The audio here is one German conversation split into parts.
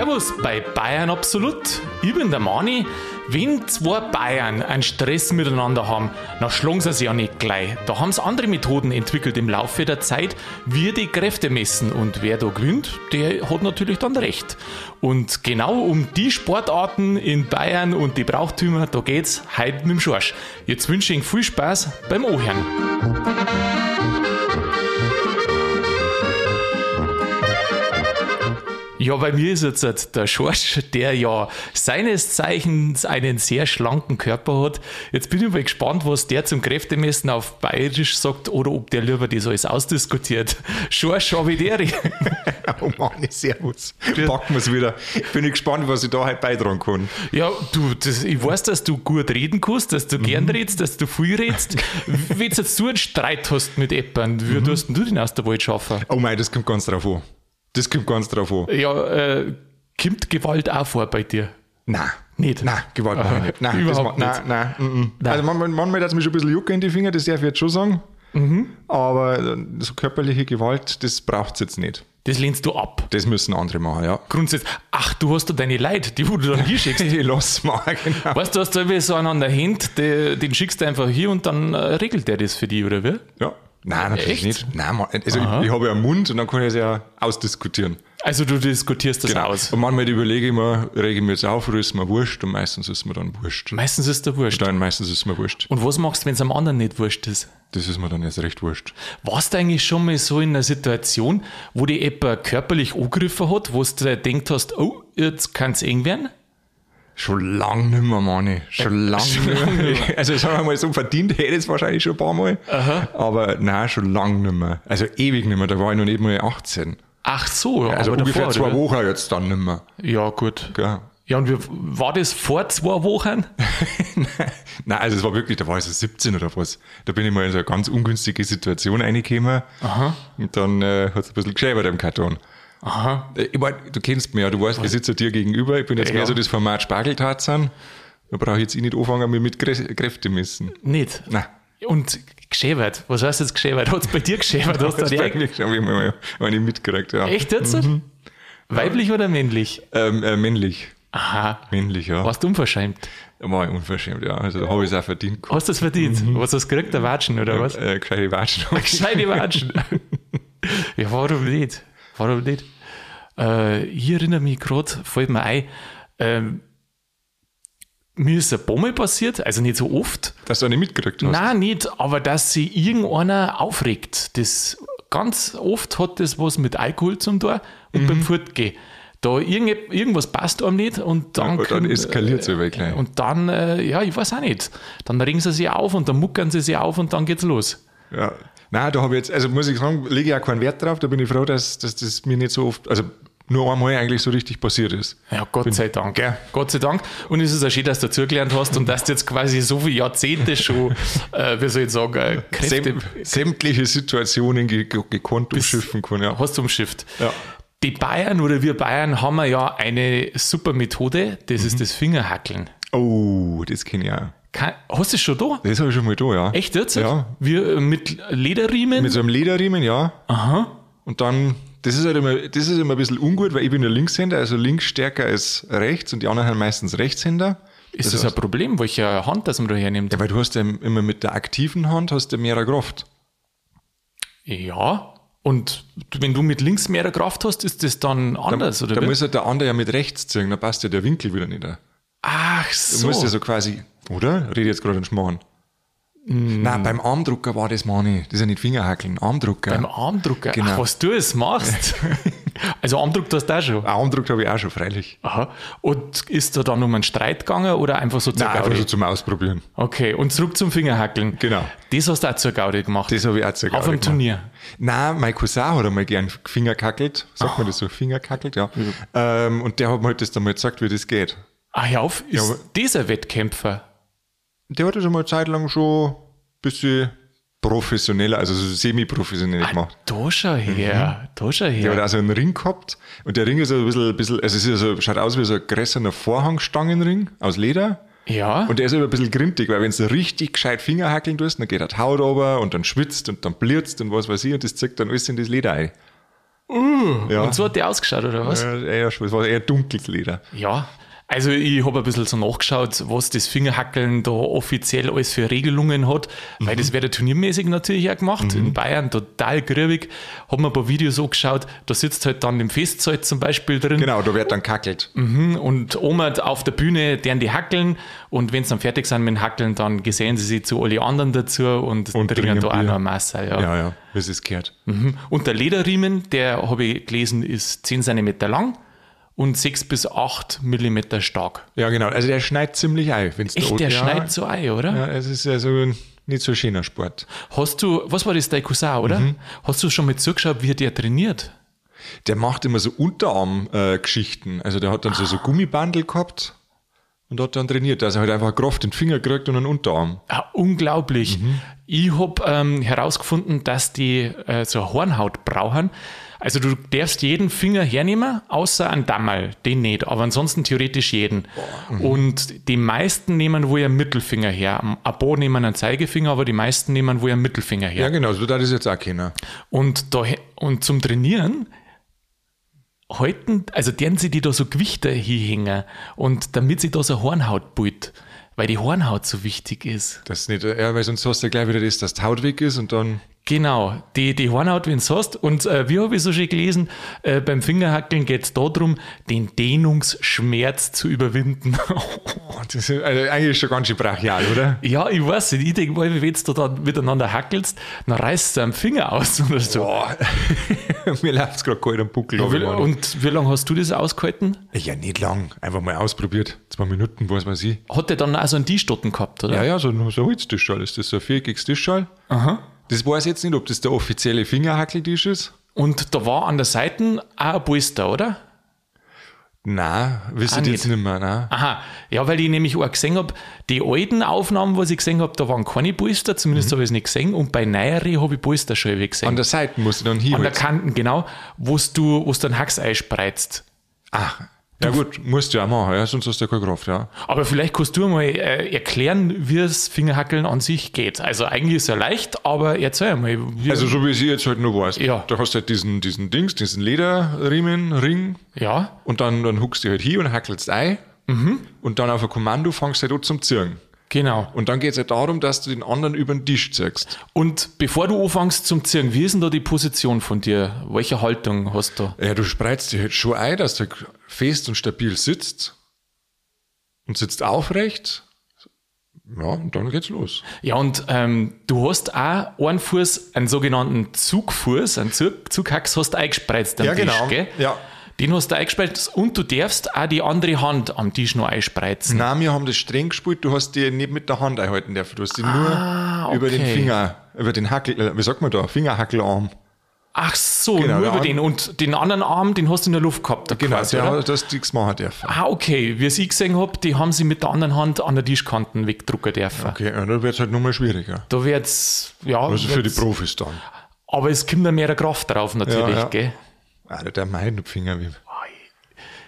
Servus bei Bayern Absolut. Ich bin der Mani. Wenn zwei Bayern einen Stress miteinander haben, dann schlagen sie sich ja nicht gleich. Da haben sie andere Methoden entwickelt im Laufe der Zeit, wie die Kräfte messen. Und wer da gewinnt, der hat natürlich dann recht. Und genau um die Sportarten in Bayern und die Brauchtümer, da geht's heute mit dem Schorsch. Jetzt wünsche ich Ihnen viel Spaß beim Ohren. Ja, bei mir ist jetzt der Schorsch, der ja seines Zeichens einen sehr schlanken Körper hat. Jetzt bin ich mal gespannt, was der zum Kräftemessen auf Bayerisch sagt oder ob der lieber das alles ausdiskutiert. Schorsch, Avideri. oh Mann, servus. Packen wir es wieder. Bin ich gespannt, was ich da heute beitragen kann. Ja, du, das, ich weiß, dass du gut reden kannst, dass du mhm. gern redest, dass du viel redest. Wenn du jetzt so einen Streit hast mit Eppern, wie mhm. tust du den aus der Wald schaffen? Oh mein, das kommt ganz drauf an. Das kommt ganz drauf an. Ja, äh, kommt Gewalt auch vor bei dir? Nein. Nicht? Nein, Gewalt mache ich nicht. Nein, Überhaupt das, nicht. Nein, nein, mm, mm. nein. Also manchmal, manchmal hat es mir schon ein bisschen Jucke in die Finger, das darf ich jetzt schon sagen. Mhm. Aber so körperliche Gewalt, das braucht es jetzt nicht. Das lehnst du ab. Das müssen andere machen, ja. Grundsätzlich, ach, du hast da deine Leute, die wo du dann hier schickst. ich lass mal, genau. Weißt du, du hast da so einen an der Hand, den schickst du einfach hier und dann äh, regelt der das für dich, oder wie? Ja. Nein, natürlich Echt? nicht. Nein, also ich, ich, habe ja einen Mund und dann kann ich es ja ausdiskutieren. Also du diskutierst das genau. aus. Und manchmal überlege ich mir, rege ich mir jetzt auf oder ist mir wurscht und meistens ist mir dann wurscht. Meistens ist der wurscht. Nein, meistens ist mir wurscht. Und was machst du, wenn es am anderen nicht wurscht ist? Das ist mir dann jetzt recht wurscht. Warst du eigentlich schon mal so in einer Situation, wo die jemand körperlich angegriffen hat, wo du denkt hast, oh, jetzt kann es eng werden? Schon lang nicht mehr, Manni. Schon lang nicht mehr. Also sagen wir mal so, verdient hätte ich es wahrscheinlich schon ein paar Mal. Aha. Aber nein, schon lang nicht mehr. Also ewig nicht mehr. Da war ich noch nicht mal 18. Ach so, ja. Also ungefähr davor, zwei oder? Wochen jetzt dann nicht mehr. Ja, gut. Ja. Ja, und wie, war das vor zwei Wochen? Nein, also es war wirklich, da war ich so 17 oder was. Da bin ich mal in so eine ganz ungünstige Situation reingekommen. Aha. Und dann äh, hat es ein bisschen geschäbert im Karton. Aha. Äh, ich mein, du kennst mich ja, du weißt, ich sitze dir gegenüber. Ich bin jetzt ja, mehr so das Format Spargeltarzan. Da brauche ich jetzt eh nicht anfangen, mir mit Kräfte messen. Nicht? Nein. Und geschäbert. Was heißt jetzt geschäbert? Hat es bei dir geschäbert? Hast du die bei mir habe ich mal eine mitgekriegt, ja. Echt jetzt? Mhm. Weiblich oder männlich? Ähm, äh, männlich. Aha. Männlich, ja. Warst du unverschämt? War ich unverschämt, ja. Also da habe ich es auch verdient. Hast du es verdient? Mhm. Was hast du gekriegt? Der Watschen oder was? Äh, gescheite Watschen. gescheite Watschen. ja, warum nicht? Warum nicht? Äh, ich erinnere mich gerade, fällt mir ein, ähm, mir ist eine Bombe passiert, also nicht so oft. Dass du eine mitgekriegt hast? Nein, nicht, aber dass sich irgendeiner aufregt. Das, ganz oft hat das was mit Alkohol zum tun und mhm. beim Fortgehen. Da irgend, irgendwas passt einem nicht und dann, ja, dann eskaliert es äh, gleich. Und dann, äh, ja, ich weiß auch nicht. Dann regen sie sich auf und dann muckern sie sich auf und dann geht's los. Ja, nein, da habe ich jetzt, also muss ich sagen, lege ich auch keinen Wert drauf. Da bin ich froh, dass, dass das mir nicht so oft, also nur einmal eigentlich so richtig passiert ist. Ja, Gott Bin, sei Dank. Gell? Gott sei Dank. Und es ist auch schön, dass du dazugelernt hast und dass du jetzt quasi so viele Jahrzehnte schon, äh, wie soll ich sagen, äh, Kräfte, sämtliche Situationen ge gekonnt umschiffen können. Ja. Hast du umschifft. Ja. Die Bayern oder wir Bayern haben ja eine super Methode, das mhm. ist das Fingerhackeln. Oh, das kenne ich auch. Kann, hast du es schon da? Das habe ich schon mal da, ja. Echt jetzt? Ja. Wir äh, mit Lederriemen? Mit so einem Lederriemen, ja. Aha. Und dann das ist halt immer, das ist immer ein bisschen ungut, weil ich bin ja Linkshänder, also links stärker als rechts und die anderen haben meistens Rechtshänder. Ist das, das heißt, ein Problem, welche Hand das man da hernimmt? Ja, weil du hast ja immer mit der aktiven Hand hast du mehr Kraft. Ja, und wenn du mit links mehr Kraft hast, ist das dann anders, da, oder? Da muss halt der andere ja mit rechts ziehen, da passt ja der Winkel wieder nicht. Ach so. Du musst ja so quasi, oder? Rede jetzt gerade einen Schmarrn. Mm. Nein, beim Armdrucker war das, Mani. Das ist ja nicht Fingerhackeln, Armdrucker. Beim Armdrucker? Genau. Ach, was du es machst. also Armdruck hast du auch schon? Armdruck habe ich auch schon, freilich. Aha. Und ist da dann um einen Streit gegangen oder einfach so zur Nein, Gaudi? einfach so zum Ausprobieren. Okay, und zurück zum Fingerhackeln. Genau. Das hast du auch zur Gaudi gemacht? Das habe ich auch zur Gaudi Auf einem Turnier? Nein, mein Cousin hat einmal gern Fingerkackelt. Sagt man das so, Fingerkackelt, ja. Mhm. Ähm, und der hat mir halt das dann mal gesagt, wie das geht. Ah, ja, auf, ist ja, dieser Wettkämpfer? Der hat das einmal eine Zeit lang schon bisschen professioneller, also so semi-professionell ah, gemacht. Da schau her, mhm. da schau her. Der hat auch so einen Ring gehabt und der Ring ist ein bisschen, ein bisschen also es ist so, schaut aus wie so ein größerer Vorhangstangenring aus Leder. Ja. Und der ist aber ein bisschen grintig, weil wenn du richtig gescheit Finger hackeln tust, dann geht er die Haut runter und dann schwitzt und dann blitzt und was weiß ich und das zieht dann alles in das Leder ein. ja. Und so hat der ausgeschaut, oder was? Ja, es war eher dunkles Leder. Ja, also ich habe ein bisschen so nachgeschaut, was das Fingerhackeln da offiziell alles für Regelungen hat, weil das wird ja turniermäßig natürlich auch gemacht. In Bayern total grübig. Haben wir ein paar Videos angeschaut, da sitzt halt dann im Festsaal zum Beispiel drin Genau, da wird dann kackelt. Mhm, und Oma auf der Bühne, deren die hackeln und wenn sie dann fertig sind mit dem Hackeln, dann gesellen sie sich zu alle anderen dazu und, Und trinken da auch noch ein Messer. Ja. Ja, ja, es ist gehört. Mhm. Und der Lederriemen, der habe ich gelesen, ist 10 cm lang und 6 bis 8 mm stark. Ja, genau. Also der schneidet ziemlich ein. Wenn's da- Echt, der ja, schneidet so ein, oder? Ja, es ist also ein nicht so ein schöner Sport. Hast du, was war das, dein Cousin, oder? Mhm. Hast du schon mal zugeschaut, wie der trainiert? Der macht immer so Unterarm-Geschichten. also der hat dann so, so Gummibandel gehabt und hat dann trainiert, dass er halt einfach Kraft in den Finger kriegt und einen Unterarm. Ja, unglaublich. Ich habe ähm, herausgefunden, dass die äh, so Hornhaut brauchen. Also du darfst jeden Finger hernehmen, außer ein Dammerl, den nicht, aber ansonsten theoretisch jeden. Und die meisten nehmen wohl einen Mittelfinger her. Ein paar nehmen einen Zeigefinger, aber die meisten nehmen wohl einen Mittelfinger her. Ja, genau, so da das jetzt auch keiner. Und, da, und zum Trainieren halten, also deren sie die da so Gewichte hinhängen und damit sie da so Hornhaut bildet, weil die Hornhaut so wichtig ist. Das ist nicht, ja, weil sonst hast du gleich wieder das, dass die Haut weg ist und dann. Genau, die, die Hornhaut, wenn du hast. Und äh, wie habe ich so schön gelesen, äh, beim Fingerhackeln geht es darum, den Dehnungsschmerz zu überwinden. Oh, das ist, also eigentlich schon ganz schön brachial, oder? ja, ich weiß nicht, ich denke mal, wenn du da miteinander hackelst, dann reißt du einen Finger aus oder so. Boah, mir läuft es gerade kalt am Buckel. Wie, runter. und wie lange hast du das ausgehalten? ja, nicht lang. Einfach mal ausprobiert. Zwei Minuten, was weiß ich. Hat der dann auch so einen Tischstotten gehabt, oder? Ja, ja, so, so ein Holztischschall ist das, so ein viereckiges Tischschall. Aha. Das weiß jetzt nicht, ob das der offizielle Fingerhackeltisch ist. Und da war an der Seite auch ein Polster, oder? Auch ihr jetzt nicht. mehr, nein. Aha, ja, weil ich nämlich auch gesehen habe, die alten Aufnahmen, was ich gesehen habe, da waren keine Polster, zumindest habe ich es nicht gesehen. Und bei neueren habe ich Polster schon gesehen. An der Seite musst du dann hier. An der Kanten, genau, wo du, wo du einen Hax einspreizt. Ach, ja gut, musst du ja auch machen, ja, sonst hast du ja keine Kraft, ja. Aber vielleicht kannst du mal äh, erklären, wie das Fingerhackeln an sich geht. Also eigentlich ist es ja leicht, aber erzähl mal. Wie, Also so wie ich jetzt halt nur weiß. Ja. Da hast du halt diesen, diesen Dings, diesen Lederriemen, Ring ja, und dann, dann huckst du halt hier und hackelst ein Mhm. und dann auf ein Kommando fangst du halt an zum Zirgen. Genau. Und dann geht es halt darum, dass du den anderen über den Tisch ziehst. Und bevor du anfängst zum Zirgen, wie ist denn da die Position von dir? Welche Haltung hast du? Ja, du spreizt dich halt schon ein, dass du fest und stabil sitzt und sitzt aufrecht. Ja, und dann geht's los. Ja, und ähm, du hast auch einen Fuß, einen sogenannten Zugfuß, einen Zug, Zughax hast du eingespreizt am Ja, Tisch, genau. gell? Ja. Den hast du eingespreizt und du darfst auch die andere Hand am Tisch noch einspreizen. Nein, wir haben das streng gespielt, du hast die nicht mit der Hand einhalten dürfen. Du hast die Ah, nur über den okay. Finger, über den Hackel, äh, wie sagt man da, Fingerhackelarm. Ach so, Genau, nur über den. Und den anderen Arm, den hast du in der Luft gehabt. Genau, quasi, der oder? das nichts machen dürfen. Ah, okay. Wie ich gesehen habe, die haben sie mit der anderen Hand an der Tischkanten wegdrucken dürfen. Okay, ja, dann wird's halt nochmal schwieriger. Da wird's, ja. Also für die Profis dann. aber es kommt da mehr Kraft drauf, natürlich, Ja, ja. gell? Alter, der meint Finger wie.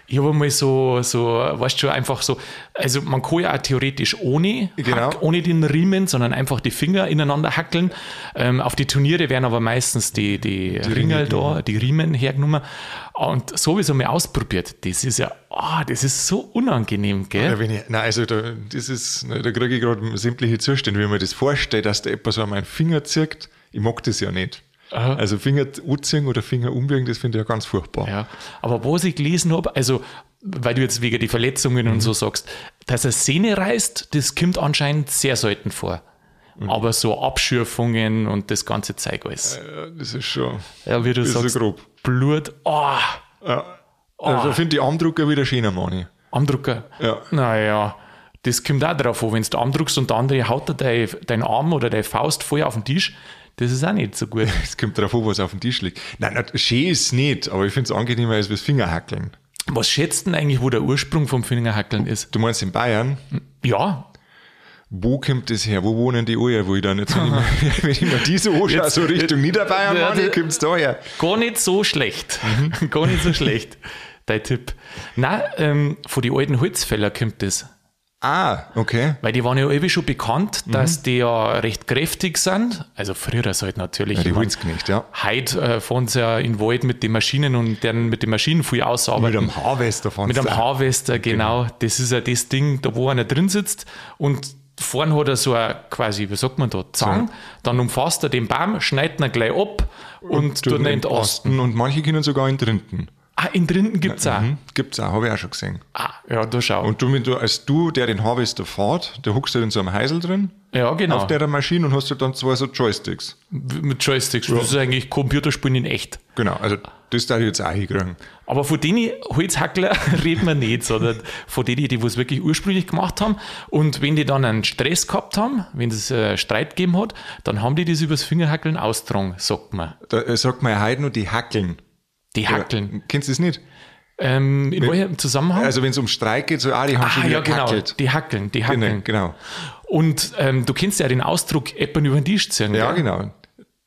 Ich habe mal so, so, weißt du, einfach so, also man kann ja auch theoretisch ohne, Genau. Hack, ohne den Riemen, sondern einfach die Finger ineinander hackeln. Ähm, auf die Turniere werden aber meistens die, die, Ringel da, die Riemen hergenommen. Und so es einmal ausprobiert. Das ist ja, ah, das ist so unangenehm, gell? Ja, wenn ich, nein, also da, das ist, da kriege ich gerade sämtliche Zustände, wie man das vorstellt, dass da etwas an meinen Finger zirkt. Ich mag das ja nicht. Aha. Also Finger anziehen oder Finger umbiegen, das finde ich ja ganz furchtbar. Ja, aber was ich gelesen habe, also weil du jetzt wegen die Verletzungen und so sagst, dass er Sehne reißt, das kommt anscheinend sehr selten vor. Aber so Abschürfungen und das ganze Zeug alles. Ja, das ist schon. Ja, wie du sagst, so grob. Blut, oh, Ja. Also ich finde die Armdrucker wieder schöner, Mani. Armdrucker. Ja. Naja, das kommt auch darauf an, wenn du Armdruckst und der andere haut dir dein, dein Arm oder deine Faust voll auf den Tisch, das ist auch nicht so gut. Es kommt darauf an, was auf dem Tisch liegt. Nein, nein schön ist es nicht, aber ich finde es angenehmer als das Fingerhackeln. Was schätzt denn eigentlich, wo der Ursprung vom Fingerhackeln ist? Du meinst in Bayern, Ja, wo kommt das her? Wo wohnen die alle? Wo ich dann jetzt, wenn ich mir, wenn ich mir diese anschaue, so Richtung Niederbayern, Ja, das- kommt es da her? Gar nicht so schlecht. Mhm. Gar nicht so schlecht. Dein Tipp. Nein, ähm, von den alten Holzfäller kommt das. Ah, okay. Weil die waren ja irgendwie schon bekannt, dass die ja recht kräftig sind. Also früher ist halt natürlich. Ja, die mein, Holzknecht, ja. Heute äh, fahren sie ja in den Wald mit den Maschinen und dann mit den Maschinen viel Mit ausarbeiten. einem Haarwester von Mit einem Harvester, genau. Das ist ja das Ding, da wo einer drin sitzt und vorne hat er so ein quasi, wie sagt man da, Zang. Dann umfasst er den Baum, schneidet ihn gleich ab und, tut ihn entasten. Und manche können sogar in Drinden. Ah, in drinnen gibt's auch. Mhm. Gibt's auch, habe ich auch schon gesehen. Ah, ja, da schau. Und du, du, als du, der den Harvester fährt, der huckst du in so einem Heisel drin, ja, genau. auf der Maschine und hast du dann zwei so Joysticks. mit Joysticks. Das ist eigentlich Computerspielen in echt. Genau, also das darf ich jetzt auch hinkriegen. Aber von denen Holzhackler reden wir nicht, sondern von denen, die es wirklich ursprünglich gemacht haben. Und wenn die dann einen Stress gehabt haben, wenn es äh, Streit gegeben hat, dann haben die das übers Fingerhackeln austragen, sagt man. Da äh, sagt man ja heute nur die Hackeln. Die Hackeln. Kennst du das nicht? Ähm, in welchem Zusammenhang? Also wenn es um Streit geht, so, ah, die haben schon ah, wieder ja, genau. gehackelt. Die Hackeln, die Hackeln. Genau, genau. Und ähm, du kennst ja den Ausdruck Eppern über den Tisch ziehen. Ja, gell? genau.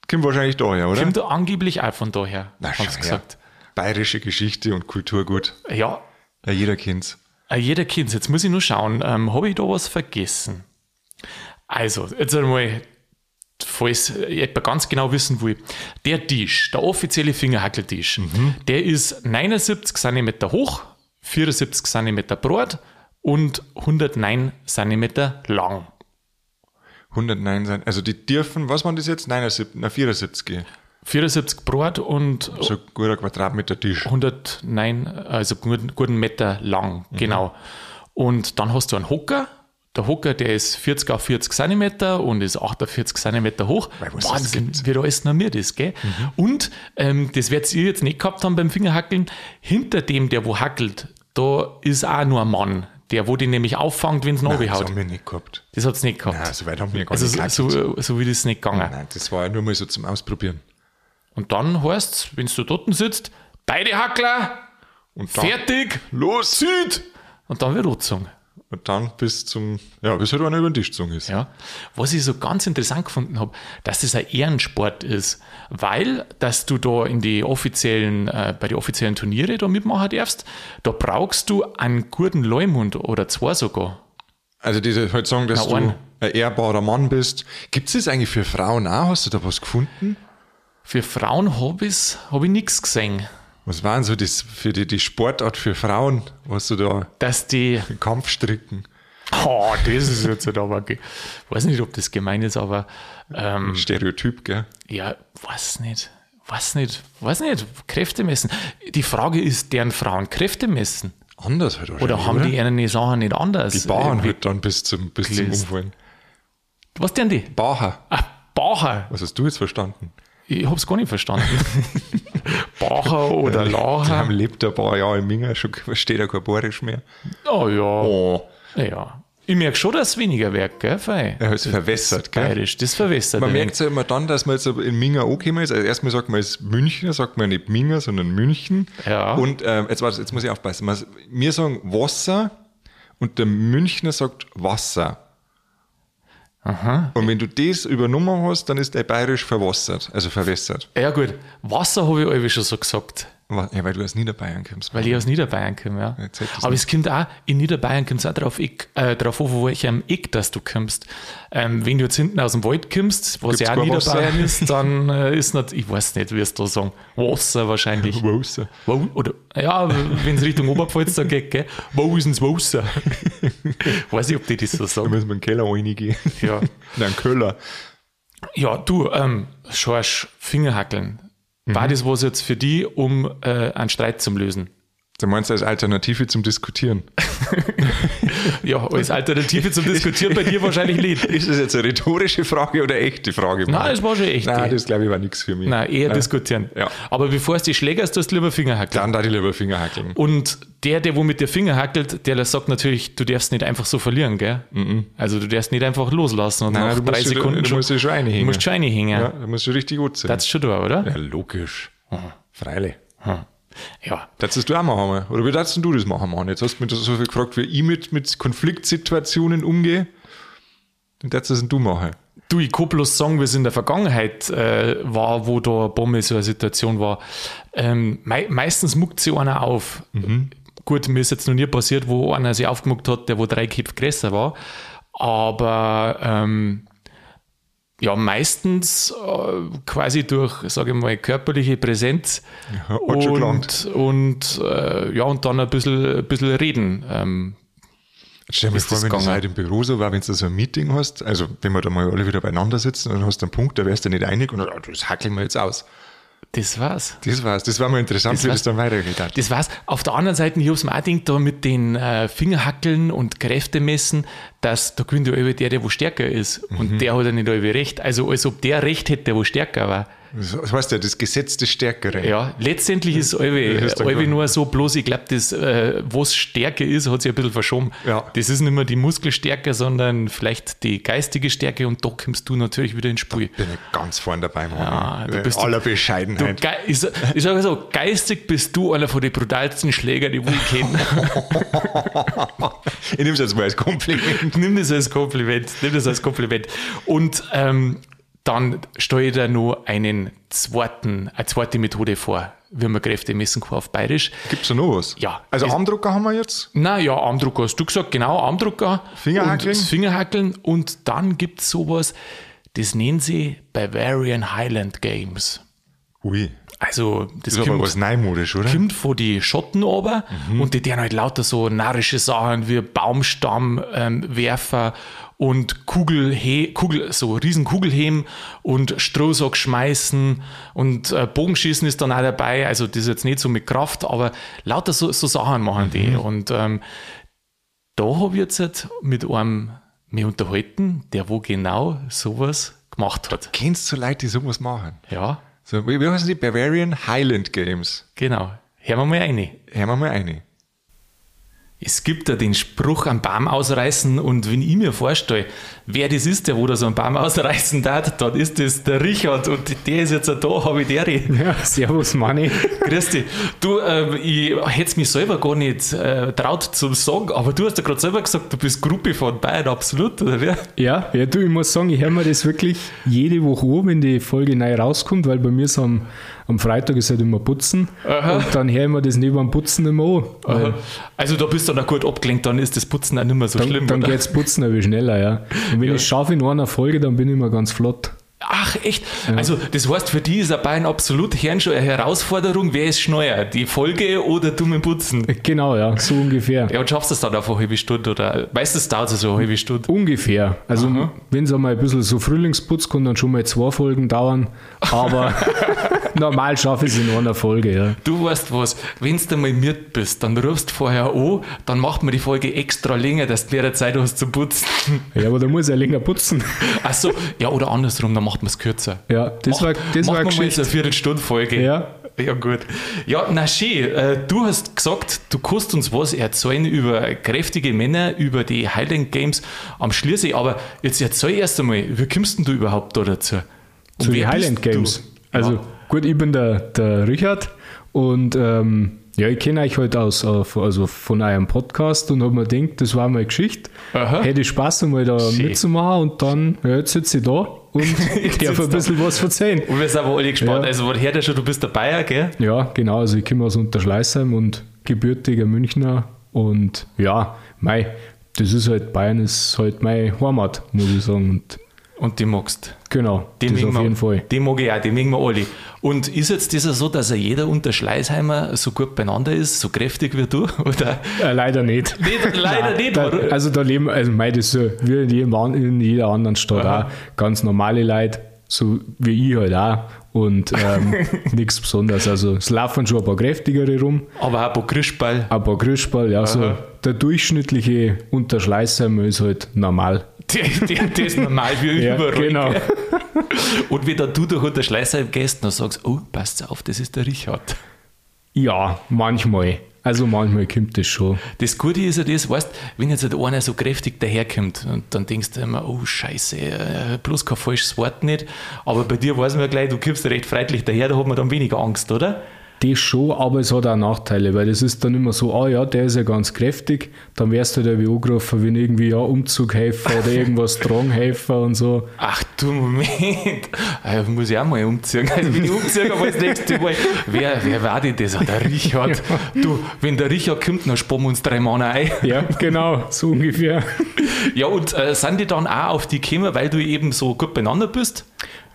Kommt wahrscheinlich daher, oder? Kommt angeblich auch von daher, Na, haben sie gesagt. Bayerische Geschichte und Kulturgut. Ja, Ja, jeder kennt's. Äh, Jeder kennt Jetzt muss ich nur schauen. Ähm, Habe ich da was vergessen? Also, jetzt einmal, falls jemand ganz genau wissen will. Der Tisch, der offizielle Fingerhackeltisch, der ist 79 cm hoch, 74 cm breit und 109 cm lang. 109 sein. Also die dürfen, was waren das jetzt? 79, na 74. 74 breit und So ein guter Quadratmeter Tisch. 109, also guten, guten Meter lang, Mhm. genau. Und dann hast du einen Hocker. Der Hocker, der ist 40 auf 40 Zentimeter und ist 48 Zentimeter hoch. Das Wahnsinn, wie da alles normiert ist, gell? Mhm. Und ähm, das werdet ihr jetzt nicht gehabt haben beim Fingerhackeln. Hinter dem, der wo hackelt, da ist auch nur ein Mann, der wo den nämlich auffangt, wenn es das haut. haben wir nicht gehabt. Das hat's nicht gehabt. Nein, so weit haben wir gar also nicht so, so, so wie das nicht gegangen. Nein, das war ja nur mal so zum Ausprobieren. Und dann heißt es, wenn du dort sitzt, beide Hackler, Und fertig, los! Süd! Und dann wird Rotzung. Und dann bis zum, ja, bis halt einer über den Tisch gezogen ist. Ja. Was ich so ganz interessant gefunden habe, dass das ein Ehrensport ist, weil, dass du da in die offiziellen, äh, bei den offiziellen Turniere da mitmachen darfst, da brauchst du einen guten Leumund oder zwei sogar. Also diese halt sagen, dass Na, du einen. ein ehrbarer Mann bist. Gibt es das eigentlich für Frauen auch? Hast du da was gefunden? Für Frauen habe hab ich nichts gesehen. Was war denn so das für die, die Sportart für Frauen? Was du da Dass die, Kampfstricken? oh, das ist jetzt halt aber, ge- weiß nicht, ob das gemein ist, aber ähm, Stereotyp, gell? ja, weiß nicht, weiß nicht, weiß nicht, Kräfte messen. Die Frage ist, deren Frauen Kräfte messen? Anders halt Oder haben die ihnen Sachen nicht anders? die Bauern Irgendwie- halt dann bis zum, bis zum. Umfallen. Was denn die? Bacher. Ah, Bacher. Was hast du jetzt verstanden? Ich hab's gar nicht verstanden. Bacher oder Die Lacher. haben lebt ein paar Jahre im Minger, schon versteht er kein Borisch mehr. Oh ja. Oh. Ja. Ich merke schon, dass es weniger wird, gell? Fei. Er ist verwässert, gell? Bayerisch, das verwässert. Man merkt ja immer dann, dass man jetzt in Minger angekommen ist. Also erstmal sagt man es Münchner, sagt man nicht Minger, sondern München. Ja. Und ähm, jetzt, warte, jetzt muss ich aufpassen. Wir sagen Wasser und der Münchner sagt Wasser. Aha. Und wenn du das übernommen hast, dann ist der bayerisch verwassert, also verwässert. Ja gut, Wasser habe ich irgendwie schon so gesagt, Ja, weil du aus Niederbayern kommst. weil ich aus Niederbayern komme, ja. Aber es kommt auch, in Niederbayern kommt es auch drauf, Eck, äh, drauf an, wo welchem Eck dass du kommst. Ähm, wenn du jetzt hinten aus dem Wald kommst, was Gibt's ja auch Niederbayern Wasser? ist, dann äh, ist nicht, ich weiß nicht, wie es da sagen, Wasser wahrscheinlich. Wasser. Oder, ja, wenn es Richtung Oberpfalz da geht, gell? Wo ist denn das Wasser? Weiß ich, ob die das so Da sagen. müssen wir in den Keller reingehen. Ja, Nein, Köller. ja du, ähm, Schorsch, Fingerhackeln. Mhm. War das was jetzt für die, um äh, einen Streit zu lösen? Du meinst als Alternative zum Diskutieren? Ja, als Alternative zum Diskutieren bei dir wahrscheinlich nicht. Ist das jetzt eine rhetorische Frage oder eine echte Frage? Nein, es war schon echt. Nein, das glaube ich war nichts für mich. Nein, eher diskutieren. Ja. Aber bevor es die schlägerst, tust du lieber Fingerhackeln. Dann da die lieber Finger hackeln. Und der, der wo mit dir Finger hackelt, der sagt natürlich, du darfst nicht einfach so verlieren, gell? Also du darfst nicht einfach loslassen und Nein, nach du drei Sekunden du, du musst dich schon du reinhängen. musst schon reinhängen. ja, du musst schon richtig gut sein. Das ist schon da, oder? ja, logisch. Freilich. Ja. Darfst du auch machen, oder wie darfst du das machen, Mann? Jetzt hast du mich so viel gefragt, wie ich mit, mit Konfliktsituationen umgehe. Du das du machen. Du, ich kann bloß sagen, wie es in der Vergangenheit äh, war, wo da eine Bombe so eine Situation war. Ähm, mei meistens muckt sie einer auf. gut, mir ist jetzt noch nie passiert, wo einer sich aufgemuckt hat, der wo drei Köpfe größer war. Aber ähm, ja, meistens äh, quasi durch, sage ich mal, körperliche Präsenz Ja, und, und äh, ja, und dann ein bisschen, ein bisschen reden. Ähm, Stell dir vor, das wenn das gegangen? halt im Büro so war, wenn du so ein Meeting hast, also wenn wir da mal alle wieder beieinander sitzen und dann hast du einen Punkt, da wärst du nicht einig und dann, ah, das hackeln wir jetzt aus. Das war's. Das war's. Das war mal interessant, Das wie war's. das dann weitergeht hat. Das war's. Auf der anderen Seite, ich hab's mir auch gedacht, da mit den äh, Fingerhackeln und Kräfte messen, dass da gewinnt ja der, der wo stärker ist. Und der hat ja nicht immer recht. Also als ob der recht hätte, der wo stärker war. Das heißt ja, das Gesetz des Stärkeren. Ja, letztendlich ist Alwe, nur so, bloß ich glaube, das, äh, was Stärke ist, hat sich ein bisschen verschoben. Ja. Das ist nicht mehr die Muskelstärke, sondern vielleicht die geistige Stärke und da kommst du natürlich wieder ins Spiel. Bin ich ganz vorne dabei, Mann. Ja, du In bist- aller Du, Bescheidenheit. ge ich, ich sage so, geistig bist du einer von den brutalsten Schläger, die ich kenne. ich nehme es jetzt mal als Kompliment. nimm das als Kompliment. Nimm das als Kompliment. Und ähm, dann stelle ich dir noch einen zweiten, eine zweite Methode vor, wie man Kräfte messen kann auf Bayerisch. Gibt's da noch was? Ja. Also Es- Armdrucker haben wir jetzt. Na ja, Armdrucker hast du gesagt, genau, Armdrucker. Fingerhackeln. Und Fingerhackeln. Und dann gibt es sowas, das nennen sie Bavarian Highland Games. Ui. Also, das, ist aber kommt, was neumodisch, oder? kommt von die Schotten aber und die tun halt lauter so narrische Sachen wie Baumstammwerfer ähm, und Kugel, Kugel, so riesen Kugelheben und Strohsack schmeißen und äh, Bogenschießen ist dann auch dabei. Also das ist jetzt nicht so mit Kraft, aber lauter so, so Sachen machen die. Und ähm, da habe ich jetzt halt mit einem mich unterhalten, der wo genau sowas gemacht hat. Kennst du Leute, die sowas machen? Ja, So, wie, wie heißen die? Bavarian Highland Games. genau. Hören wir mal rein. Hören wir mal eine. Es gibt ja den Spruch am Baum ausreißen und wenn ich mir vorstelle, wer das ist, der wo da so einen Baum ausreißen darf, dann ist das der Richard und der ist jetzt da, habe ich der. Ja, servus, Manni. Grüß dich. Du, ähm, ich hätte es mich selber gar nicht äh, traut zum Sagen, aber du hast ja gerade selber gesagt, du bist Gruppe von Bayern, absolut, oder wer? Ja, ja, du, ich muss sagen, ich höre mir das wirklich jede Woche an, wenn die Folge neu rauskommt, weil bei mir ist am, am Freitag ist halt immer Putzen. Aha. Und dann höre ich mir das neben dem Putzen immer an. Also da bist du dann gut abgelenkt, dann ist das Putzen auch nicht mehr so dann schlimm. dann oder? geht's Putzen ein bisschen schneller, ja. Und wenn ich es schaffe in einer Folge, dann bin ich immer ganz flott. Ach, echt? Also, das heißt, für die ist ein Bayern absolut Herrn schon eine Herausforderung. Wer ist schneller? Die Folge oder du mit Putzen? Genau, ja, so ungefähr. Ja, und schaffst du es dann auf eine halbe Stunde oder meistens dauert es so eine halbe Stunde. Ungefähr. Also, wenn es einmal ein bisschen so Frühlingsputz kann, dann schon mal zwei Folgen dauern. Aber normal schaffe ich es in einer Folge, ja. Du weißt was, wenn du mal mit bist, dann rufst du vorher an, dann macht man die Folge extra länger, dass du mehr Zeit hast zum Putzen. Ja, aber da muss ja länger putzen. Achso, ja, oder andersrum, dann macht man es kürzer. Ja, das war, das Machen war mal jetzt eine Viertelstunde-Folge. Ja. Ja, gut. Ja, na schön. Äh, Du hast gesagt, du kannst uns was erzählen über kräftige Männer, über die Highland Games am Schliersee, aber jetzt erzähl erst einmal, wie kommst denn du überhaupt da dazu? Und zu den Highland bist du? Games. Also Ja. Gut, ich bin der, der Richard und ähm, ja, ich kenne euch halt aus, also von eurem Podcast und habe mir gedacht, das war mal Geschichte. Aha. Hätte ich Spaß, einmal da Schön. mitzumachen und dann, ja, jetzt sitze ich da und Jetzt darf ein bisschen was erzählen. Und wir sind aber alle gespannt. Ja. Also, hört ja schon, du bist der Bayer, gell? Ja, genau, also ich komme aus Unterschleißheim und gebürtiger Münchner und ja, mei, das ist halt, Bayern ist halt meine Heimat, muss ich sagen. Und Und die magst. genau, Die das auf wir- jeden Fall. Die mag ich auch, die mögen wir alle. Und ist jetzt das so, dass er jeder Unterschleißheimer so gut beieinander ist, so kräftig wie du? Oder? Äh, leider nicht. Nicht, leider Nein, nicht. Da, also da leben, also mei, das ist so wie in, jedem, in jeder anderen Stadt Aha. auch. Ganz normale Leute, so wie ich halt auch. Und ähm, nichts Besonderes. Also es laufen schon ein paar kräftigere rum, aber ein paar Christball. ein paar Grüßball, ja, so der durchschnittliche Unterschleißheimer ist halt normal. Der, der, der ist normal wie Ja, überall. genau. Und wenn dann du durch Unterschleißheim gehst, dann sagst du, oh, passt auf, das ist der Richard. Ja, manchmal. Also manchmal kommt das schon. Das Gute ist ja das, weißt, wenn jetzt halt einer so kräftig daherkommt und dann denkst du immer, oh Scheiße, äh, bloß kein falsches Wort nicht. Aber bei dir weiß man ja gleich, du kommst recht freundlich daher, da hat man dann weniger Angst, oder? Das schon, aber es hat auch Nachteile, weil das ist dann immer so, ah ja, der ist ja ganz kräftig, dann wärst du halt wie angerufen, wenn irgendwie ja Umzughelfer oder irgendwas Dranghelfer und so. Ach du Moment, äh, muss ich auch mal umziehen. Also wenn ich umziehe, aber das nächste Mal, wer, wer war denn das? Ah, Der Richard. Du, wenn der Richard kommt, dann sparen wir uns drei Mann ein. Ja, genau, so ungefähr. Ja, und äh, sind die dann auch auf die gekommen, weil du eben so gut beieinander bist?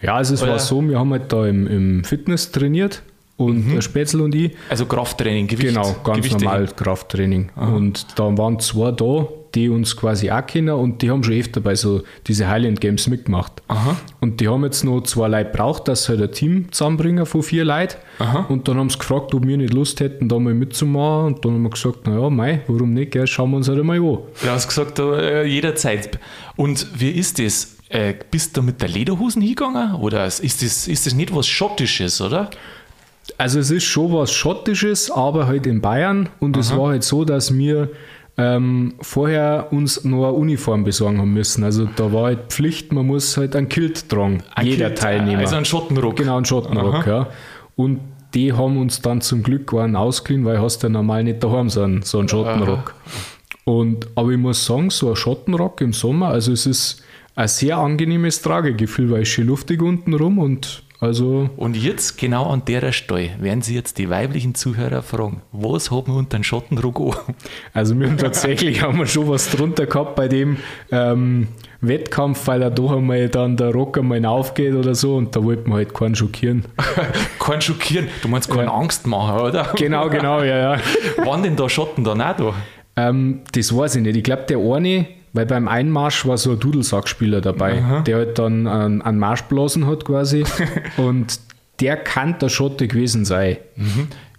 Ja, also es Oder- war so, wir haben halt da im, im Fitness trainiert und der Spätzl und ich. Also Krafttraining, Gewicht. Genau, ganz Gewichte normal Krafttraining. Und da waren zwei da, die uns quasi auch kennen und die haben schon öfter bei so diese Highland Games mitgemacht. Aha. Und die haben jetzt noch zwei Leute braucht, dass sie halt ein Team zusammenbringen von vier Leuten. Aha. Und dann haben sie gefragt, ob wir nicht Lust hätten, da mal mitzumachen. Und dann haben wir gesagt, naja, mei, warum nicht, gell? schauen wir uns halt einmal an. Du hast gesagt, äh, jederzeit. Und wie ist das? Äh, bist du mit der Lederhosen hingegangen? Oder ist das, ist das nicht was Schottisches, oder? Also es ist schon was Schottisches, aber halt in Bayern. Und es war halt so, dass wir ähm, vorher uns noch eine Uniform besorgen haben müssen. Also da war halt Pflicht, man muss halt ein Kilt tragen, Ein jeder Kilt, Teilnehmer. Also ein Schottenrock. genau, ein Schottenrock, ja. Und die haben uns dann zum Glück einen ausgeliehen, weil hast ja normal nicht daheim so einen, so einen Schottenrock. Und, aber ich muss sagen, so ein Schottenrock im Sommer, also es ist ein sehr angenehmes Tragegefühl, weil es schön luftig unten rum und also Und jetzt, genau an der Stelle, werden Sie jetzt die weiblichen Zuhörer fragen, was haben wir unter den Schottenrock an? Also wir haben tatsächlich haben wir schon was drunter gehabt bei dem ähm, Wettkampf, weil er doch einmal dann der Rock einmal aufgeht oder so und da wollten wir halt keinen schockieren. Kein Schockieren, du meinst keine Ja. Angst machen, oder? Genau, genau, ja, ja. Waren denn da Schotten dann auch da? Ähm, das weiß ich nicht. Ich glaube, der eine, weil beim Einmarsch war so ein Dudelsackspieler dabei, der halt dann einen, einen Marsch blasen hat quasi und der kann der Schotte gewesen sein.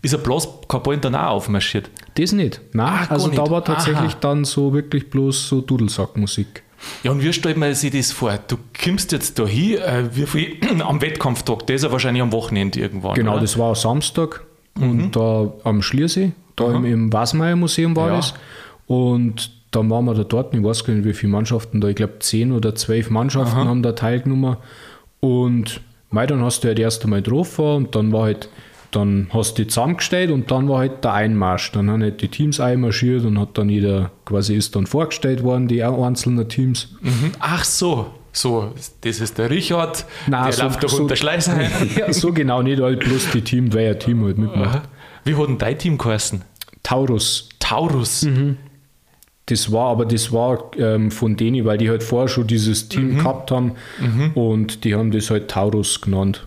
Ist ein bloß kein dann auch aufmarschiert? Das nicht. Nein, gar also da nicht. war tatsächlich Aha. dann so wirklich bloß so Dudelsackmusik. Ja, und wie stellt man sich das vor? Du kommst jetzt da hin, äh, wie viel am Wettkampftag, der ist ja wahrscheinlich am Wochenende irgendwann. Genau, oder? das war Samstag und da am Schliersee, da im, im Wasmeier Museum war Ja. das. Und dann waren wir da dort, ich weiß gar nicht, wie viele Mannschaften da, ich glaube zehn oder zwölf Mannschaften haben da teilgenommen. Und mei, dann hast du halt erst einmal getroffen und dann war halt, dann hast du die zusammengestellt und dann war halt der Einmarsch. Dann haben halt die Teams einmarschiert und hat dann jeder, quasi ist dann vorgestellt worden, die einzelnen Teams. Mhm. Ach so, so, das ist der Richard, Nein, der so- läuft doch so- unter Schleißheim. ja, so genau nicht, halt bloß die Team, weil ein Team halt mitmacht. Wie hat denn dein Team geheißen? Taurus. Taurus. Mhm. Das war, aber das war ähm, von denen, weil die halt vorher schon dieses Team gehabt haben und die haben das halt Taurus genannt.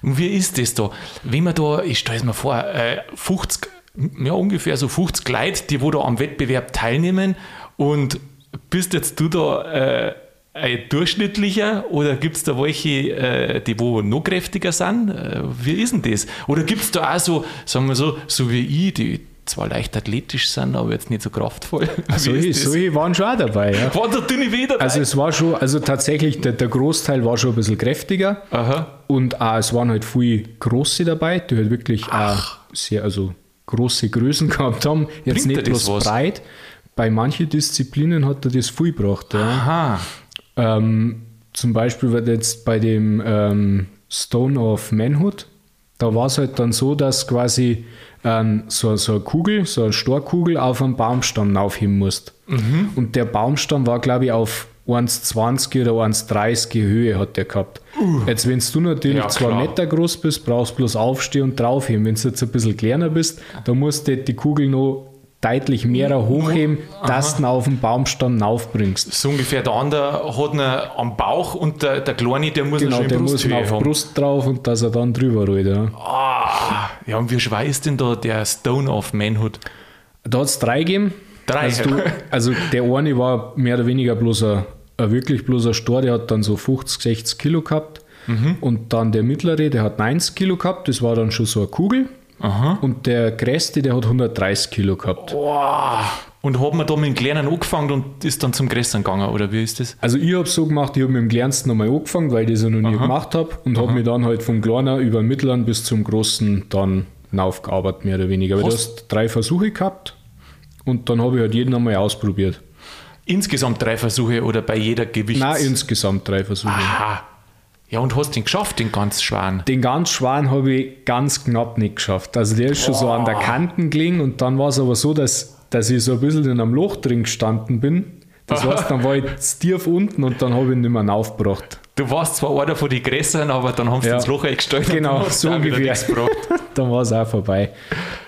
Und wie ist das da? Wenn man da, ich stelle es mir vor, äh, 50, ja ungefähr so 50 Leute, die wo da am Wettbewerb teilnehmen und bist jetzt du da äh, ein durchschnittlicher oder gibt es da welche, äh, die wo noch kräftiger sind? Äh, wie ist denn das? Oder gibt es da auch so, sagen wir so, so wie ich, die zwar leicht athletisch sind, aber jetzt nicht so kraftvoll? Ist das? solche waren schon auch dabei. Ja. War dünne Weh dabei? Also es war schon, also tatsächlich, der, der Großteil war schon ein bisschen kräftiger Aha. und auch, es waren halt viele große dabei, die halt wirklich auch sehr, also große Größen gehabt haben. Jetzt Bringt nicht bloß was? breit. Bei manchen Disziplinen hat er das viel gebracht. Ja. Aha. Ähm, zum Beispiel wird jetzt bei dem ähm, Stone of Manhood, da war es halt dann so, dass quasi ähm, so, so eine Kugel, so eine Storkugel auf einen Baumstamm aufheben musst. Und der Baumstamm war, glaube ich, auf 1,20 oder 1,30 Höhe hat der gehabt. Jetzt, wenn du natürlich Ja, zwei klar. Meter groß bist, brauchst du bloß aufstehen und draufheben. Wenn du jetzt ein bisschen kleiner bist, dann musst du die Kugel noch deutlich mehr hochheben, dass du auf den Baumstamm aufbringst. So ungefähr der andere hat ihn am Bauch und der, der Kleine, der muss Genau, schon der in muss auf haben. Brust drauf und dass er dann drüber rollt. Ja. Ah, ja, und wie schwer ist denn da der Stone of Manhood? Da hat es drei gegeben. Drei? Also, du, also der eine war mehr oder weniger bloß ein, ein wirklich bloß ein Stor, der hat dann so 50, 60 Kilo gehabt. Mhm. Und dann der mittlere, der hat 90 Kilo gehabt, das war dann schon so eine Kugel. Aha. Und der größte, der hat 130 Kilo gehabt. Boah. Und hat man da mit dem Kleinen angefangen und ist dann zum Größeren gegangen, oder wie ist das? Also ich habe so gemacht, ich habe mit dem kleinsten nochmal angefangen, weil ich das ja noch nie gemacht habe und habe mich dann halt vom kleinen über den mittleren bis zum großen dann aufgearbeitet, mehr oder weniger. Weil du Hast- hast drei Versuche gehabt und dann habe ich halt jeden einmal ausprobiert. Insgesamt drei Versuche oder bei jeder Gewichts... Nein, insgesamt drei Versuche. Aha. Ja, und hast den geschafft, den ganz schweren? Den ganz schweren habe ich ganz knapp nicht geschafft. Also der ist schon so an der Kanten gelegen und dann war es aber so, dass, dass ich so ein bisschen in einem Loch drin gestanden bin. Das heißt, dann war ich tief unten und dann habe ich ihn nicht mehr aufgebracht. Du warst zwar einer von den Größeren, aber dann haben sie Ja. ins Loch eingestellt. Genau, so ungefähr. dann war es auch vorbei.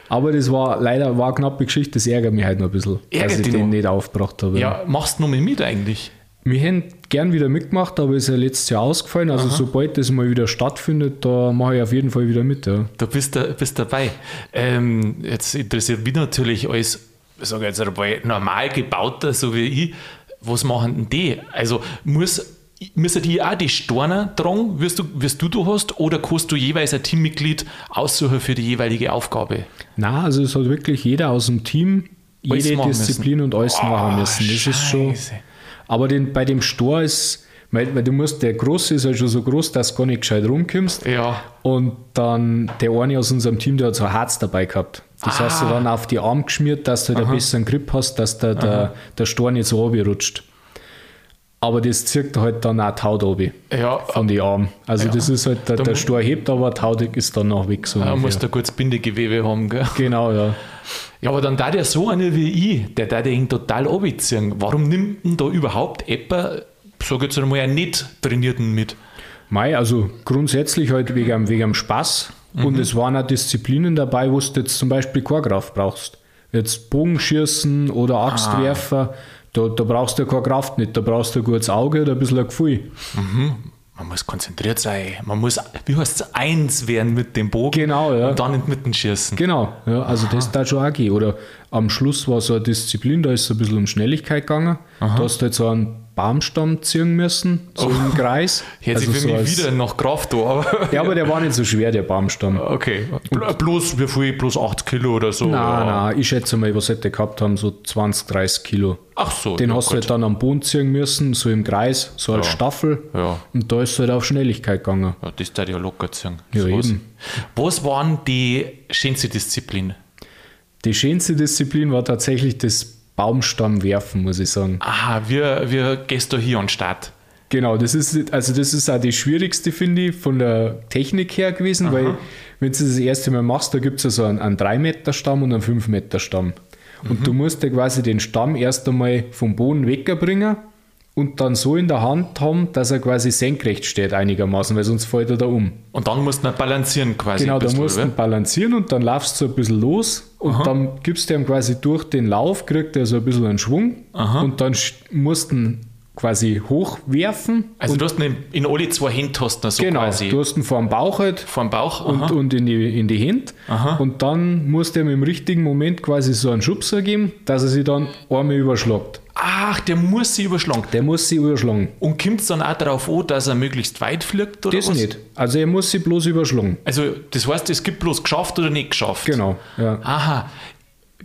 Aber das war leider war eine knappe Geschichte, das ärgert mich halt noch ein bisschen, Ärgert dass ich den noch? nicht aufgebracht habe. Ja, machst du noch mit eigentlich? Wir hätten gern wieder mitgemacht, aber ist ja letztes Jahr ausgefallen. Also sobald das mal wieder stattfindet, da mache ich auf jeden Fall wieder mit. Ja. Du bist, da, bist dabei. Ähm, jetzt interessiert mich natürlich als, ich sage jetzt einmal, normal gebauter, so wie ich, was machen denn die? Also muss, müssen die auch die Storner tragen, wirst du, wirst du du hast, oder kannst du jeweils ein Teammitglied aussuchen für die jeweilige Aufgabe? Na, also es hat wirklich jeder aus dem Team Alles jede Disziplin müssen. und alles Oh, machen müssen. Das ist schon. Scheiße. Aber den, bei dem Stor ist, weil, weil du musst, der Große ist halt schon so groß, dass du gar nicht gescheit rumkommst. Ja. Und dann der eine aus unserem Team, der hat so ein Harz dabei gehabt. Das Ah. hast du dann auf die Arme geschmiert, dass du halt einen besseren Grip hast, dass der, der, der Stor nicht so runterrutscht. Aber das zirkt halt dann auch die Haut runter Ja, von den Armen. Also Ja. das ist halt, der, Da der Stor hebt, aber die Haut ist dann noch weg. So ungefähr. muss ein gutes Bindegewebe haben. Gell? Genau, ja. Ja, aber dann da der so einer wie ich, der da den total abziehen. Warum nimmt denn da überhaupt jemand, sag jetzt einmal, einen nicht trainierten mit? Mei, also grundsätzlich halt wegen, am- wegen am Spaß. Und es waren auch Disziplinen dabei, wo du jetzt zum Beispiel keine Kraft brauchst. Jetzt Bogenschießen oder Axtwerfer, da, da brauchst du keine Kraft nicht. Da brauchst du ein gutes Auge oder ein bisschen ein Gefühl. Man muss konzentriert sein. Man muss, wie heißt es, eins werden mit dem Bogen Genau, ja. und dann in Mitten schießen. Genau, ja, also das da schon auch gehen. Oder am Schluss war so eine Disziplin, da ist es ein bisschen um Schnelligkeit gegangen. Da hast du jetzt so einen Baumstamm ziehen müssen, so im Kreis. Hätte also sich für so mich wieder noch Kraft da, aber. Ja, aber der war nicht so schwer, der Baumstamm. Okay. Bl- Bloß, wie viel? Bloß 8 Kilo oder so? Nein, ja. nein, ich schätze mal, was hätte gehabt haben, so 20, 30 Kilo. Ach so. Den ja, hast du halt dann am Boden ziehen müssen, so im Kreis, so als Ja. Staffel. Ja. Und da ist es halt auf Schnelligkeit gegangen. Ja, das darf ja locker ziehen. Ja, Sowas. eben. Was waren die schönste Disziplin? Die schönste Disziplin war tatsächlich das Baumstammwerfen, muss ich sagen. Aha, wie, wie gehst du hier an den Start? Genau, das ist, also das ist auch die schwierigste, finde ich, von der Technik her gewesen, weil wenn du das erste Mal machst, da gibt es ja so einen, einen 3-Meter-Stamm und einen 5-Meter-Stamm. Und du musst ja quasi den Stamm erst einmal vom Boden wegbringen und dann so in der Hand haben, dass er quasi senkrecht steht einigermaßen, weil sonst fällt er da um. Und dann musst du noch balancieren quasi. Genau, da musst du balancieren und dann laufst du ein bisschen los und dann gibst du ihm quasi durch den Lauf, kriegt er so ein bisschen einen Schwung und dann musst du quasi hochwerfen. Also du hast ihn in, in alle zwei Hände hast so genau, quasi du hast ihn vor dem Bauch halt vor dem Bauch. und, aha. und in die, in die Hände und dann musst du ihm im richtigen Moment quasi so einen Schubser geben, dass er sich dann einmal überschlagt. Ach, der muss sie überschlagen. Der muss sich überschlagen. Und kommt es dann auch darauf an, dass er möglichst weit fliegt? Oder Das was? nicht. Also er muss sich bloß überschlagen. Also das heißt, es gibt bloß geschafft oder nicht geschafft. Genau. Ja. Aha.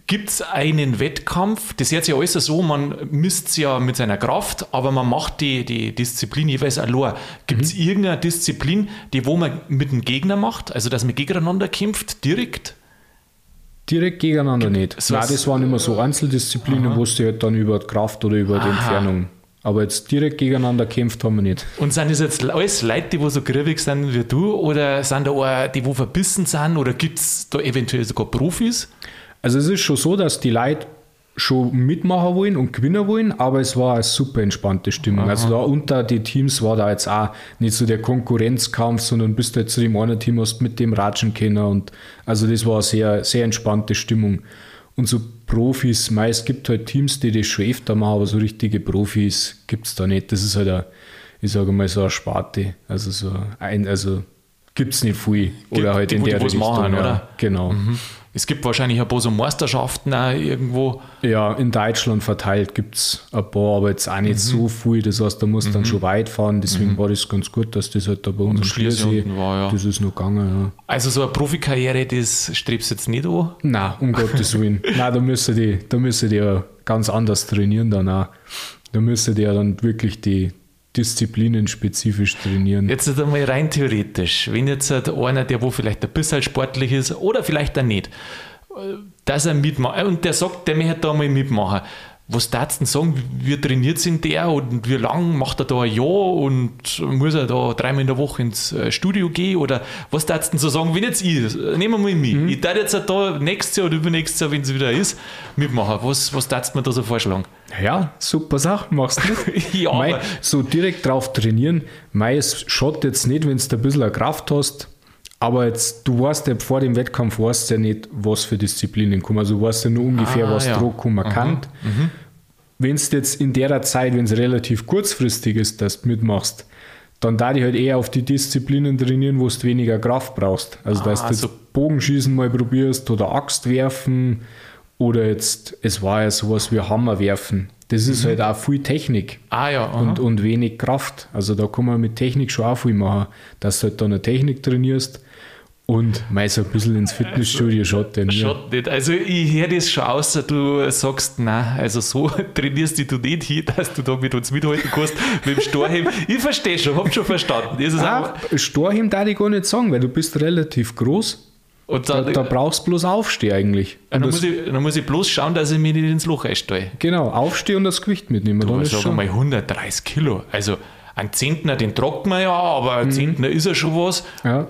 Gibt es einen Wettkampf? Das ist jetzt ja alles so, man misst ja mit seiner Kraft, aber man macht die, die Disziplin jeweils allein. Gibt es irgendeine Disziplin, die wo man mit dem Gegner macht, also dass man gegeneinander kämpft, direkt? Direkt gegeneinander nicht. So Nein, das waren immer so Einzeldisziplinen, wo du halt dann über die Kraft oder über die Aha. Entfernung. Aber jetzt direkt gegeneinander kämpft haben wir nicht. Und sind das jetzt alles Leute, die wo so griffig sind wie du, oder sind da auch die, wo verbissen sind, oder gibt es da eventuell sogar Profis? Also es ist schon so, dass die Leute schon mitmachen wollen und gewinnen wollen, aber es war eine super entspannte Stimmung. Also da unter die Teams war da jetzt auch nicht so der Konkurrenzkampf, sondern bist du jetzt zu dem einen Team, hast mit dem Ratschen können und also das war eine sehr, sehr entspannte Stimmung. Und so Profis, mei, es gibt halt Teams, die das schon öfter machen, aber so richtige Profis gibt es da nicht. Das ist halt ein, ich sage mal so eine Sparte. Also so ein, also gibt es nicht viel. Oder Gibt- halt die, in die der was Richtung. machen, ja. oder? Genau. Es gibt wahrscheinlich ein paar so Meisterschaften auch irgendwo. Ja, in Deutschland verteilt gibt es ein paar, aber jetzt auch nicht Mhm. so viel. Das heißt, da musst du dann schon weit fahren. Deswegen war das ganz gut, dass das halt da bei uns am Schliersee war, ja. das ist noch gegangen. Ja. Also so eine Profikarriere, das strebst du jetzt nicht an. Nein, um Gottes Willen. Nein, da müssen die, da die ja ganz anders trainieren dann auch. Da müssen die ja dann wirklich die Disziplinen spezifisch trainieren. Jetzt halt einmal rein theoretisch, wenn jetzt halt einer, der wo vielleicht ein bisschen sportlich ist oder vielleicht auch nicht, äh, dass er mitmacht und der sagt, der möchte da mal mitmachen. Was darfst du denn sagen, wie trainiert sind der und wie lang macht er da ein Jahr und muss er da dreimal in der Woche ins äh, Studio gehen? Oder was darfst du denn so sagen, wenn jetzt ich, nehmen wir mal mit, mhm. ich darf jetzt da nächstes Jahr oder übernächstes Jahr, wenn es wieder ist, mitmachen, was, was darfst du mir da so vorschlagen? Ja, super Sache, machst du? Ja, Mei, so direkt drauf trainieren, mei, es schaut jetzt nicht, wenn du ein bisschen Kraft hast, aber jetzt, du weißt ja vor dem Wettkampf weißt ja nicht, was für Disziplinen kommen. Also du weißt ja nur ungefähr, ah, was ja. Druck kommen kann. Mhm. Wenn es jetzt in der Zeit, wenn es relativ kurzfristig ist, dass du mitmachst, dann da ich halt eher auf die Disziplinen trainieren, wo du weniger Kraft brauchst. Also dass ah, du also Bogenschießen mal probierst oder Axt werfen oder jetzt, es war ja sowas wie Hammer werfen. Das ist mhm. halt auch viel Technik ah, ja, und, und wenig Kraft. Also da kann man mit Technik schon auch viel machen, dass du halt dann eine Technik trainierst und so ein bisschen ins Fitnessstudio schaut der Schaut nicht. Also ich höre das schon aus, du sagst, nein, also so trainierst du nicht hin, dass du da mit uns mithalten kannst mit dem Storheim. Ich verstehe schon, hab schon verstanden. Das ist ah, Storheim darf ich gar nicht sagen, weil du bist relativ groß. Und da, da, da brauchst du bloß aufstehen eigentlich. dann, muss ich, dann muss ich bloß schauen, dass ich mich nicht ins Loch einstehe. Genau, aufstehen und das Gewicht mitnehmen. Du, dann sag mal 130 Kilo. Also ein Zentner, den tragt man ja, aber ein mhm. Zentner ist ja schon was. Ja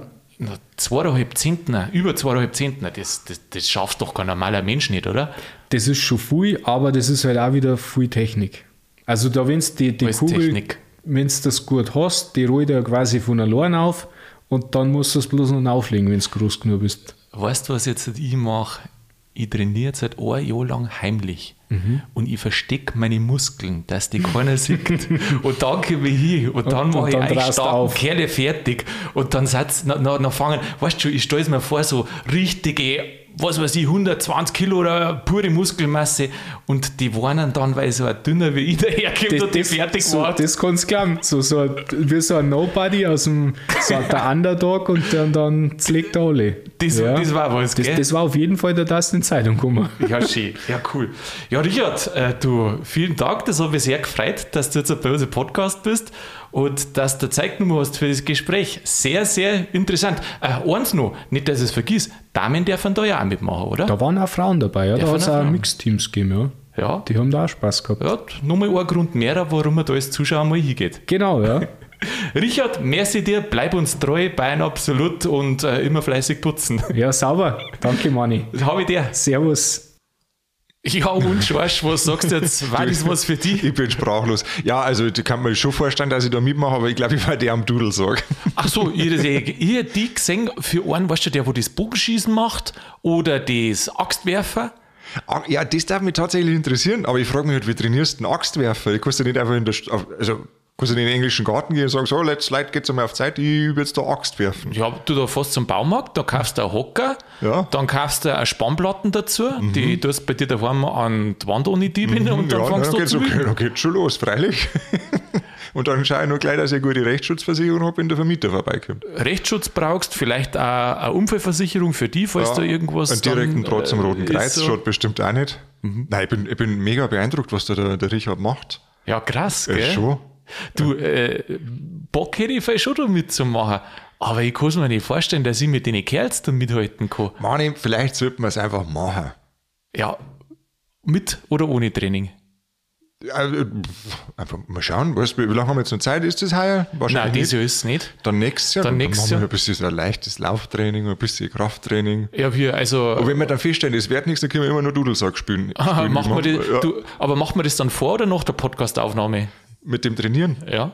zweieinhalb Zentner, über zweieinhalb Zentner, das, das, das schafft doch kein normaler Mensch nicht, oder? Das ist schon viel, aber das ist halt auch wieder viel Technik. Also da, wenn du die, die Kugel, wenn du das gut hast, die rollt ja quasi von allein auf und dann musst du es bloß noch auflegen, wenn du groß genug bist. Weißt du, was jetzt ich mache? Ich trainiere seit ein Jahr lang heimlich. Mhm. Und ich verstecke meine Muskeln, dass die keiner sieht. und dann komme ich hin und dann mache ich einstarken, Kerle fertig. Und dann, dann, dann fangen, weißt du, ich stelle es mir vor, so richtige was weiß ich, 120 Kilo oder pure Muskelmasse und die waren dann, weil so ein dünner wie ich daherkommt und die fertig so, war. Das kannst du glauben. So, so, wie so ein Nobody aus dem so der Underdog und dann, dann zlegt er alle. Das, ja. das war was, das, das, war auf jeden Fall der das in die Zeitung gekommen. Ja, schön. Ja, cool. Ja, Richard, äh, du, vielen Dank. Das hat mich sehr gefreut, dass du jetzt bei uns im Podcast bist und dass du Zeit genommen hast für das Gespräch. Sehr, sehr interessant. Äh, eins noch, nicht, dass ich es vergiss, Damen dürfen da ja auch mitmachen, oder? Da waren auch Frauen dabei, ja. da hat es auch Mixteams gegeben, ja. Ja. Die haben da auch Spaß gehabt. Ja, nochmal ein Grund mehr, warum man da als Zuschauer mal hingeht. Genau, ja. Richard, merci dir, bleib uns treu, Bayern absolut und äh, immer fleißig putzen. Ja, sauber. Danke, Mani. Habe ich dir. Servus. Ja, und Schorsch, was sagst du jetzt? War das was für dich? Ich bin sprachlos. Ja, also ich kann mir schon vorstellen, dass ich da mitmache, aber ich glaube, ich war der am Dudel sagen. Ach so, ich, ich, ich die gesehen für einen, weißt du, der, wo das Bogenschießen macht oder das Axtwerfer. Ah, ja, das darf mich tatsächlich interessieren, aber ich frage mich halt, wie trainierst du einen Axtwerfer? Ich kann ja nicht einfach in der, also Kannst du in den englischen Garten gehen und sagen, so, let's Leute, geht's einmal auf Zeit, ich übe jetzt da Axt werfen. Ja, du da fährst zum Baumarkt, da kaufst du einen Hocker, ja. dann kaufst du eine Spannplatten dazu, mhm. die tust bei dir daheim an die Wand ohne die mhm. und dann ja, fängst dann du geht's okay, Dann geht's schon los, freilich. und dann schaue ich noch gleich, dass ich eine gute Rechtsschutzversicherung habe, wenn der Vermieter vorbeikommt. Rechtsschutz brauchst, vielleicht auch eine Unfallversicherung für die, falls ja, da irgendwas. Einen direkten Draht zum Roten äh, Kreuz so. schaut bestimmt auch nicht. Mhm. Nein, ich bin, ich bin mega beeindruckt, was da der, der Richard macht. Ja, krass, gell? Äh, schon. Du, äh, Bock hätte ich vielleicht schon da mitzumachen. Aber ich kann es mir nicht vorstellen, dass ich mit den Kerls da mithalten kann. Mani, vielleicht sollten wir es einfach machen. Ja, mit oder ohne Training? Also, einfach mal schauen, was, wie lange haben wir jetzt noch Zeit? Ist das heuer? Wahrscheinlich Nein, dieses Jahr ist es nicht. Dann nächstes Jahr. Dann, nächstes dann machen wir ein bisschen so ein leichtes Lauftraining, ein bisschen Krafttraining. Ja, wir, also. Aber wenn wir dann feststellen, es wird nichts, dann können wir immer nur Dudelsack spielen. Aha, machen wir das, ja. du, aber machen wir das dann vor oder nach der Podcastaufnahme? Mit dem Trainieren? Ja.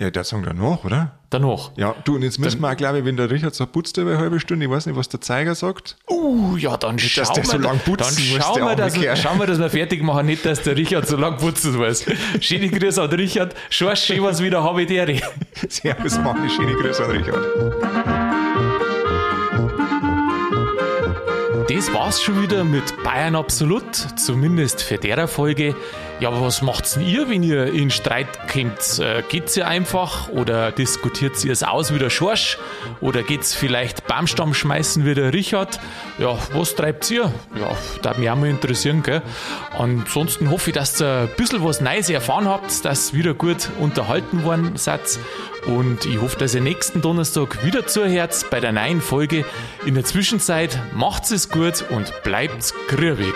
Ja, der Song danach, oder? Danach. Ja, du, und jetzt müssen dann, wir auch, glaube ich, wenn der Richard so putzt über eine halbe Stunde, ich weiß nicht, was der Zeiger sagt. Uh, ja, dann nicht, schauen wir, so lang putzen dann schauen, wir, dass, schauen wir, dass wir fertig machen, nicht, dass der Richard so lang putzen muss. Schöne Grüße an Richard. Schau, schön was wieder habe ich dir. Servus, Mann, schöne Grüße an Richard. Das war's schon wieder mit Bayern Absolut, zumindest für der Folge. Ja, aber was macht's denn ihr, wenn ihr in Streit kommt? Äh, geht's ihr einfach oder diskutiert ihr es aus wie der Schorsch? Oder geht's vielleicht beim Stamm schmeißen wie der Richard? Ja, was treibt ihr? Ja, da mich auch mal interessieren, gell? Ansonsten hoffe ich, dass ihr ein bisschen was Neues erfahren habt, dass ihr wieder gut unterhalten worden seid. Und ich hoffe, dass ihr nächsten Donnerstag wieder zuhört bei der neuen Folge. In der Zwischenzeit macht's es gut und bleibt grübig.